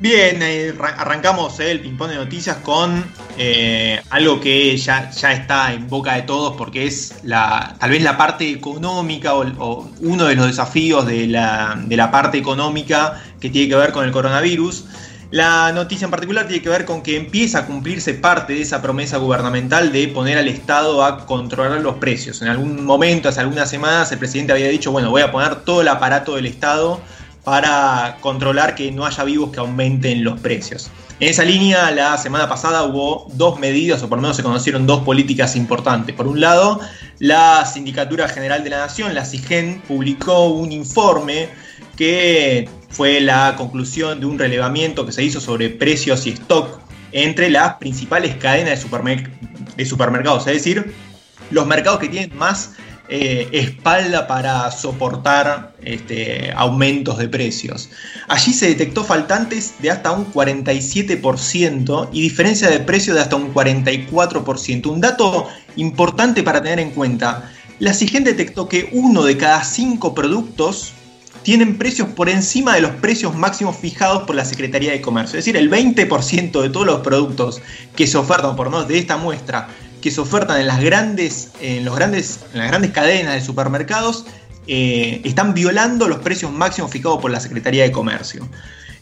Bien, arrancamos eh, el ping-pong de noticias con eh, algo que ya, ya está en boca de todos porque es la, tal vez la parte económica o, uno de los desafíos de la, de la, parte económica que tiene que ver con el coronavirus. La noticia en particular tiene que ver con que empieza a cumplirse parte de esa promesa gubernamental de poner al Estado a controlar los precios. En algún momento, hace algunas semanas, el presidente había dicho, bueno, voy a poner todo el aparato del Estado para controlar que no haya vivos que aumenten los precios. En esa línea, la semana pasada hubo dos medidas, o por lo menos se conocieron dos políticas importantes. Por un lado, la Sindicatura General de la Nación, la CIGEN, publicó un informe que fue la conclusión de un relevamiento que se hizo sobre precios y stock entre las principales cadenas de, de supermercados, es decir, los mercados que tienen más eh, espalda para soportar este, aumentos de precios. Allí se detectó faltantes de hasta un 47% y diferencia de precio de hasta un 44%. Un dato importante para tener en cuenta. La SIGEN detectó que uno de cada cinco productos tienen precios por encima de los precios máximos fijados por la Secretaría de Comercio. Es decir, el 20% de todos los productos que se ofertan, por no de esta muestra, que se ofertan en las grandes, en los grandes, en las grandes cadenas de supermercados eh, están violando los precios máximos fijados por la Secretaría de Comercio.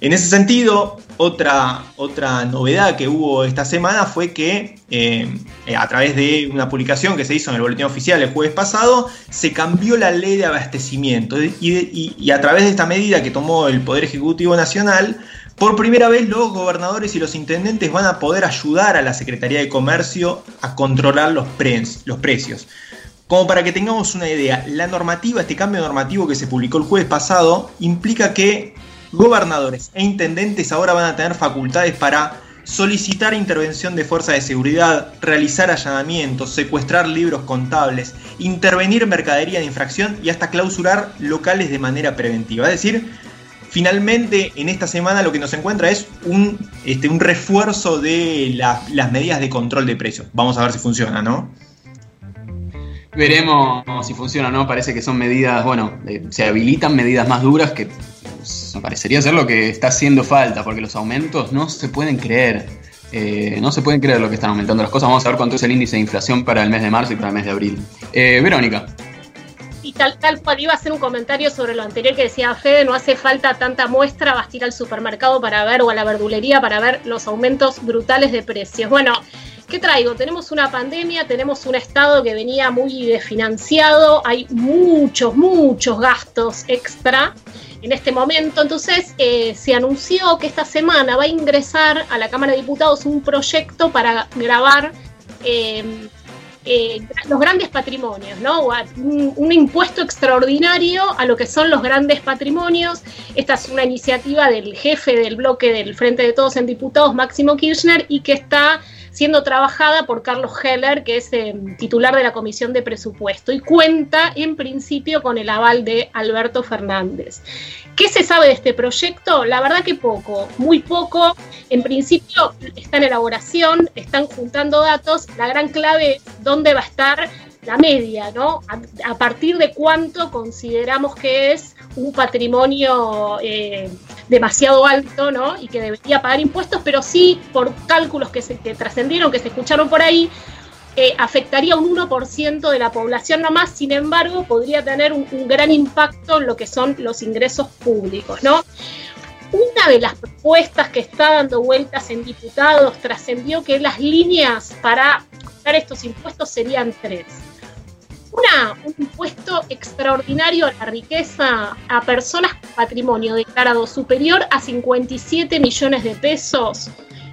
En ese sentido, otra, otra novedad que hubo esta semana fue que eh, a través de una publicación que se hizo en el Boletín Oficial el jueves pasado, se cambió la ley de abastecimiento y a través de esta medida que tomó el Poder Ejecutivo Nacional, por primera vez los gobernadores y los intendentes van a poder ayudar a la Secretaría de Comercio a controlar los, los precios. Como para que tengamos una idea, la normativa, este cambio normativo que se publicó el jueves pasado, implica que gobernadores e intendentes ahora van a tener facultades para solicitar intervención de fuerza de seguridad, realizar allanamientos, secuestrar libros contables, intervenir mercadería de infracción y hasta clausurar locales de manera preventiva. Es decir, Finalmente, en esta semana lo que nos encuentra es un, este, un refuerzo de las medidas de control de precios. Vamos a ver si funciona, ¿no? Veremos si funciona o no. Parece que son medidas, bueno, eh, se habilitan medidas más duras que pues, parecería ser lo que está haciendo falta, porque los aumentos no se pueden creer. Eh, no se pueden creer lo que están aumentando las cosas. Vamos a ver cuánto es el índice de inflación para el mes de marzo y para el mes de abril. Eh, Verónica y tal, tal cual iba a hacer un comentario sobre lo anterior que decía Fede, no hace falta tanta muestra, vas a ir al supermercado para ver o a la verdulería para ver los aumentos brutales de precios. Bueno, ¿qué traigo? Tenemos una pandemia, tenemos un Estado que venía muy desfinanciado, hay muchos, muchos gastos extra en este momento. Entonces eh, se anunció que esta semana va a ingresar a la Cámara de Diputados un proyecto para grabar eh, eh, los grandes patrimonios, ¿no? Un, impuesto extraordinario a lo que son los grandes patrimonios. Esta es una iniciativa del jefe del bloque del Frente de Todos en Diputados, Máximo Kirchner, y que está siendo trabajada por Carlos Heller, que es eh, titular de la Comisión de Presupuesto, y cuenta en principio con el aval de Alberto Fernández. ¿Qué se sabe de este proyecto? La verdad que poco, muy poco. En principio está en elaboración, están juntando datos. La gran clave es dónde va a estar la media, ¿no? A, partir de cuánto consideramos que es un patrimonio eh, demasiado alto, ¿no? Y que debería pagar impuestos, pero sí por cálculos que se trascendieron, que se escucharon por ahí, eh, afectaría un 1% de la población nomás, sin embargo, podría tener un, gran impacto en lo que son los ingresos públicos, ¿no? Una de las propuestas que está dando vueltas en diputados trascendió que las líneas para pagar estos impuestos serían tres una, un impuesto extraordinario a la riqueza a personas con patrimonio declarado superior a 57 millones de pesos.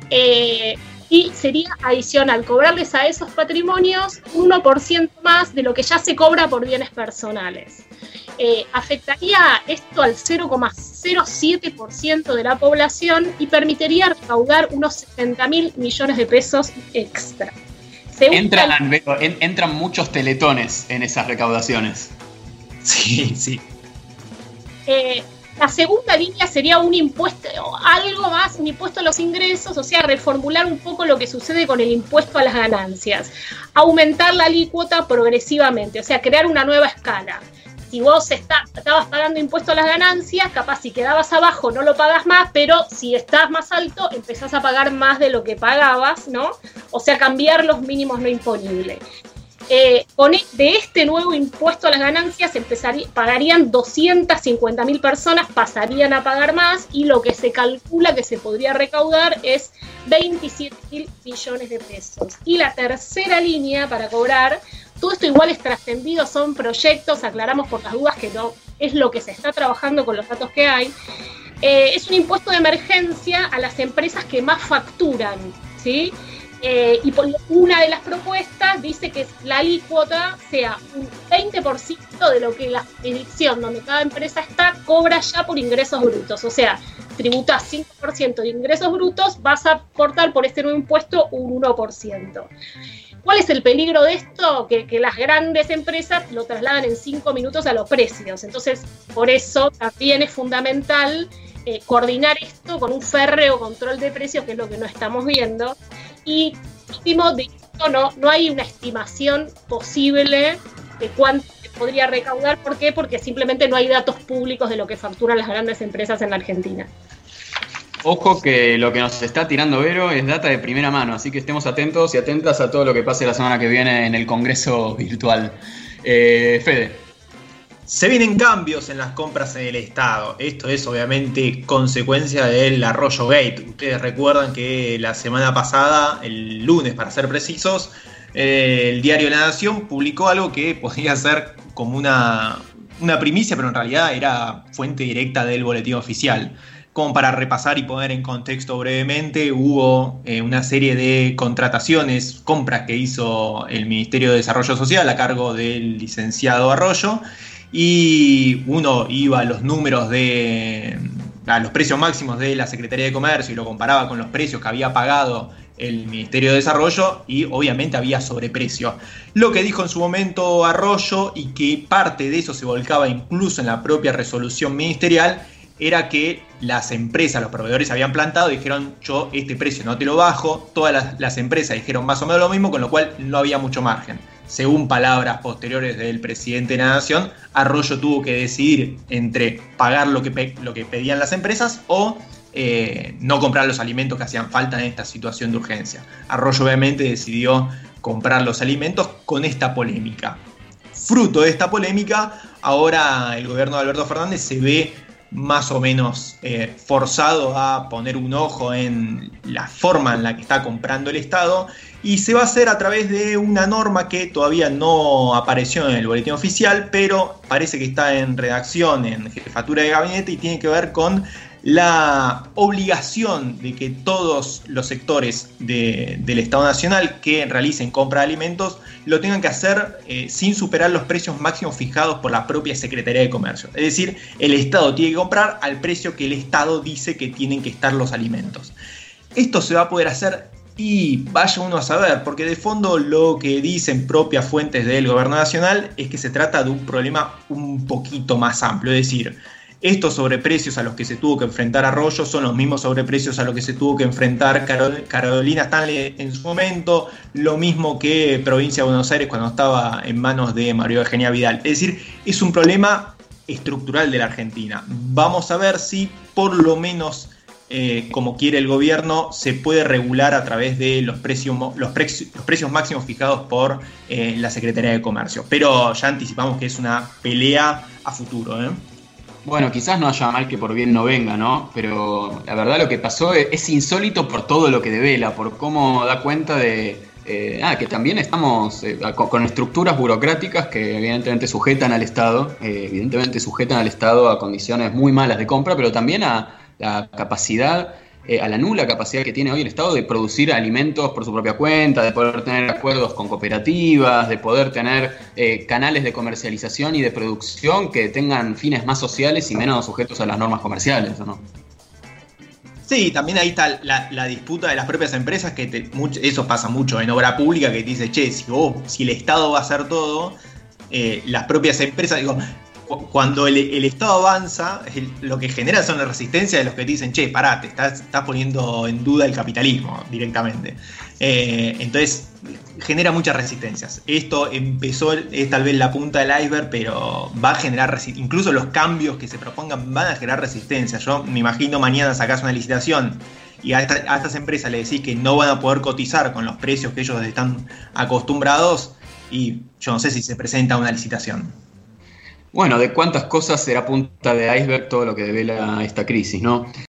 Eh, y sería adicional cobrarles a esos patrimonios 1% más de lo que ya se cobra por bienes personales. Eh, afectaría esto al 0,07% de la población y permitiría recaudar unos 60 mil millones de pesos extra. Entran, entran muchos teletones en esas recaudaciones. Sí, sí. Eh, la segunda línea sería un impuesto, algo más, un impuesto a los ingresos, o sea, reformular un poco lo que sucede con el impuesto a las ganancias. Aumentar la alícuota progresivamente, o sea, crear una nueva escala. Si vos estabas pagando impuesto a las ganancias, capaz si quedabas abajo no lo pagas más, pero si estás más alto empezás a pagar más de lo que pagabas, ¿no? O sea, cambiar los mínimos no imponibles. Eh, e, de este nuevo impuesto a las ganancias empezaría, pagarían 250 mil personas, pasarían a pagar más y lo que se calcula que se podría recaudar es 27 mil millones de pesos. Y la tercera línea para cobrar, todo esto igual es trascendido, son proyectos, aclaramos por las dudas que no es lo que se está trabajando con los datos que hay. Eh, es un impuesto de emergencia a las empresas que más facturan, ¿sí? Eh, y por una de las propuestas dice que la alícuota sea un 20% de lo que la jurisdicción donde cada empresa está cobra ya por ingresos brutos. O sea, tributas 5% de ingresos brutos, vas a aportar por este nuevo impuesto un 1%. ¿Cuál es el peligro de esto? Que, las grandes empresas lo trasladan en 5 minutos a los precios. Entonces, por eso también es fundamental eh, coordinar esto con un férreo control de precios, que es lo que no estamos viendo. Y último, de esto no, no hay una estimación posible de cuánto se podría recaudar. ¿Por qué? Porque simplemente no hay datos públicos de lo que facturan las grandes empresas en la Argentina. Ojo que lo que nos está tirando Vero es data de primera mano, así que estemos atentos y atentas a todo lo que pase la semana que viene en el Congreso virtual. Eh, Fede. Se vienen cambios en las compras en el Estado. Esto es obviamente consecuencia del arroyo Gate. Ustedes recuerdan que la semana pasada, el lunes para ser precisos, el diario La Nación publicó algo que podía ser como una, una primicia, pero en realidad era fuente directa del boletín oficial. Como para repasar y poner en contexto brevemente, hubo eh, una serie de contrataciones, compras que hizo el Ministerio de Desarrollo Social a cargo del licenciado Arroyo y uno iba a los números de a los precios máximos de la Secretaría de Comercio y lo comparaba con los precios que había pagado el Ministerio de Desarrollo y obviamente había sobreprecio. Lo que dijo en su momento Arroyo y que parte de eso se volcaba incluso en la propia resolución ministerial era que las empresas, los proveedores habían plantado y dijeron yo este precio no te lo bajo, todas las, las empresas dijeron más o menos lo mismo, con lo cual no había mucho margen según palabras posteriores del presidente de la Nación, Arroyo tuvo que decidir entre pagar lo que, lo que pedían las empresas o eh, no comprar los alimentos que hacían falta en esta situación de urgencia. Arroyo obviamente decidió comprar los alimentos con esta polémica. Fruto de esta polémica, ahora el gobierno de Alberto Fernández se ve más o menos eh, forzado a poner un ojo en la forma en la que está comprando el Estado y se va a hacer a través de una norma que todavía no apareció en el boletín oficial, pero parece que está en redacción en jefatura de gabinete y tiene que ver con la obligación de que todos los sectores del Estado Nacional que realicen compra de alimentos lo tengan que hacer eh, sin superar los precios máximos fijados por la propia Secretaría de Comercio. Es decir, el Estado tiene que comprar al precio que el Estado dice que tienen que estar los alimentos. Esto se va a poder hacer y vaya uno a saber, porque de fondo lo que dicen propias fuentes del gobierno nacional es que se trata de un problema un poquito más amplio, es decir, estos sobreprecios a los que se tuvo que enfrentar Arroyo son los mismos sobreprecios a los que se tuvo que enfrentar Carolina Stanley en su momento, lo mismo que Provincia de Buenos Aires cuando estaba en manos de Mario Eugenia Vidal. Es decir, es un problema estructural de la Argentina. Vamos a ver si por lo menos eh, como quiere el gobierno, se puede regular a través de los, precios, los, precios máximos fijados por eh, la Secretaría de Comercio. Pero ya anticipamos que es una pelea a futuro. ¿eh? Bueno, quizás no haya mal que por bien no venga, ¿no? Pero la verdad lo que pasó es, insólito por todo lo que devela, por cómo da cuenta de, ah, que también estamos eh, con, estructuras burocráticas que evidentemente sujetan al Estado, evidentemente sujetan al Estado a condiciones muy malas de compra, pero también a la capacidad eh, a la nula capacidad que tiene hoy el Estado de producir alimentos por su propia cuenta, de poder tener acuerdos con cooperativas, de poder tener eh, canales de comercialización y de producción que tengan fines más sociales y menos sujetos a las normas comerciales, ¿o no? Sí, también ahí está la, disputa de las propias empresas, que eso pasa mucho en obra pública, que dice, che, si, si el Estado va a hacer todo, eh, las propias empresas, digo, cuando el, Estado avanza, lo que genera son las resistencias de los que dicen, che, parate, estás, poniendo en duda el capitalismo directamente. Eh, entonces, genera muchas resistencias. Esto empezó, es tal vez la punta del iceberg, pero va a generar, incluso los cambios que se propongan van a generar resistencia. Yo me imagino mañana sacas una licitación y a, a estas empresas le decís que no van a poder cotizar con los precios que ellos están acostumbrados y yo no sé si se presenta una licitación. Bueno, de cuántas cosas será punta de iceberg todo lo que devela esta crisis, ¿no?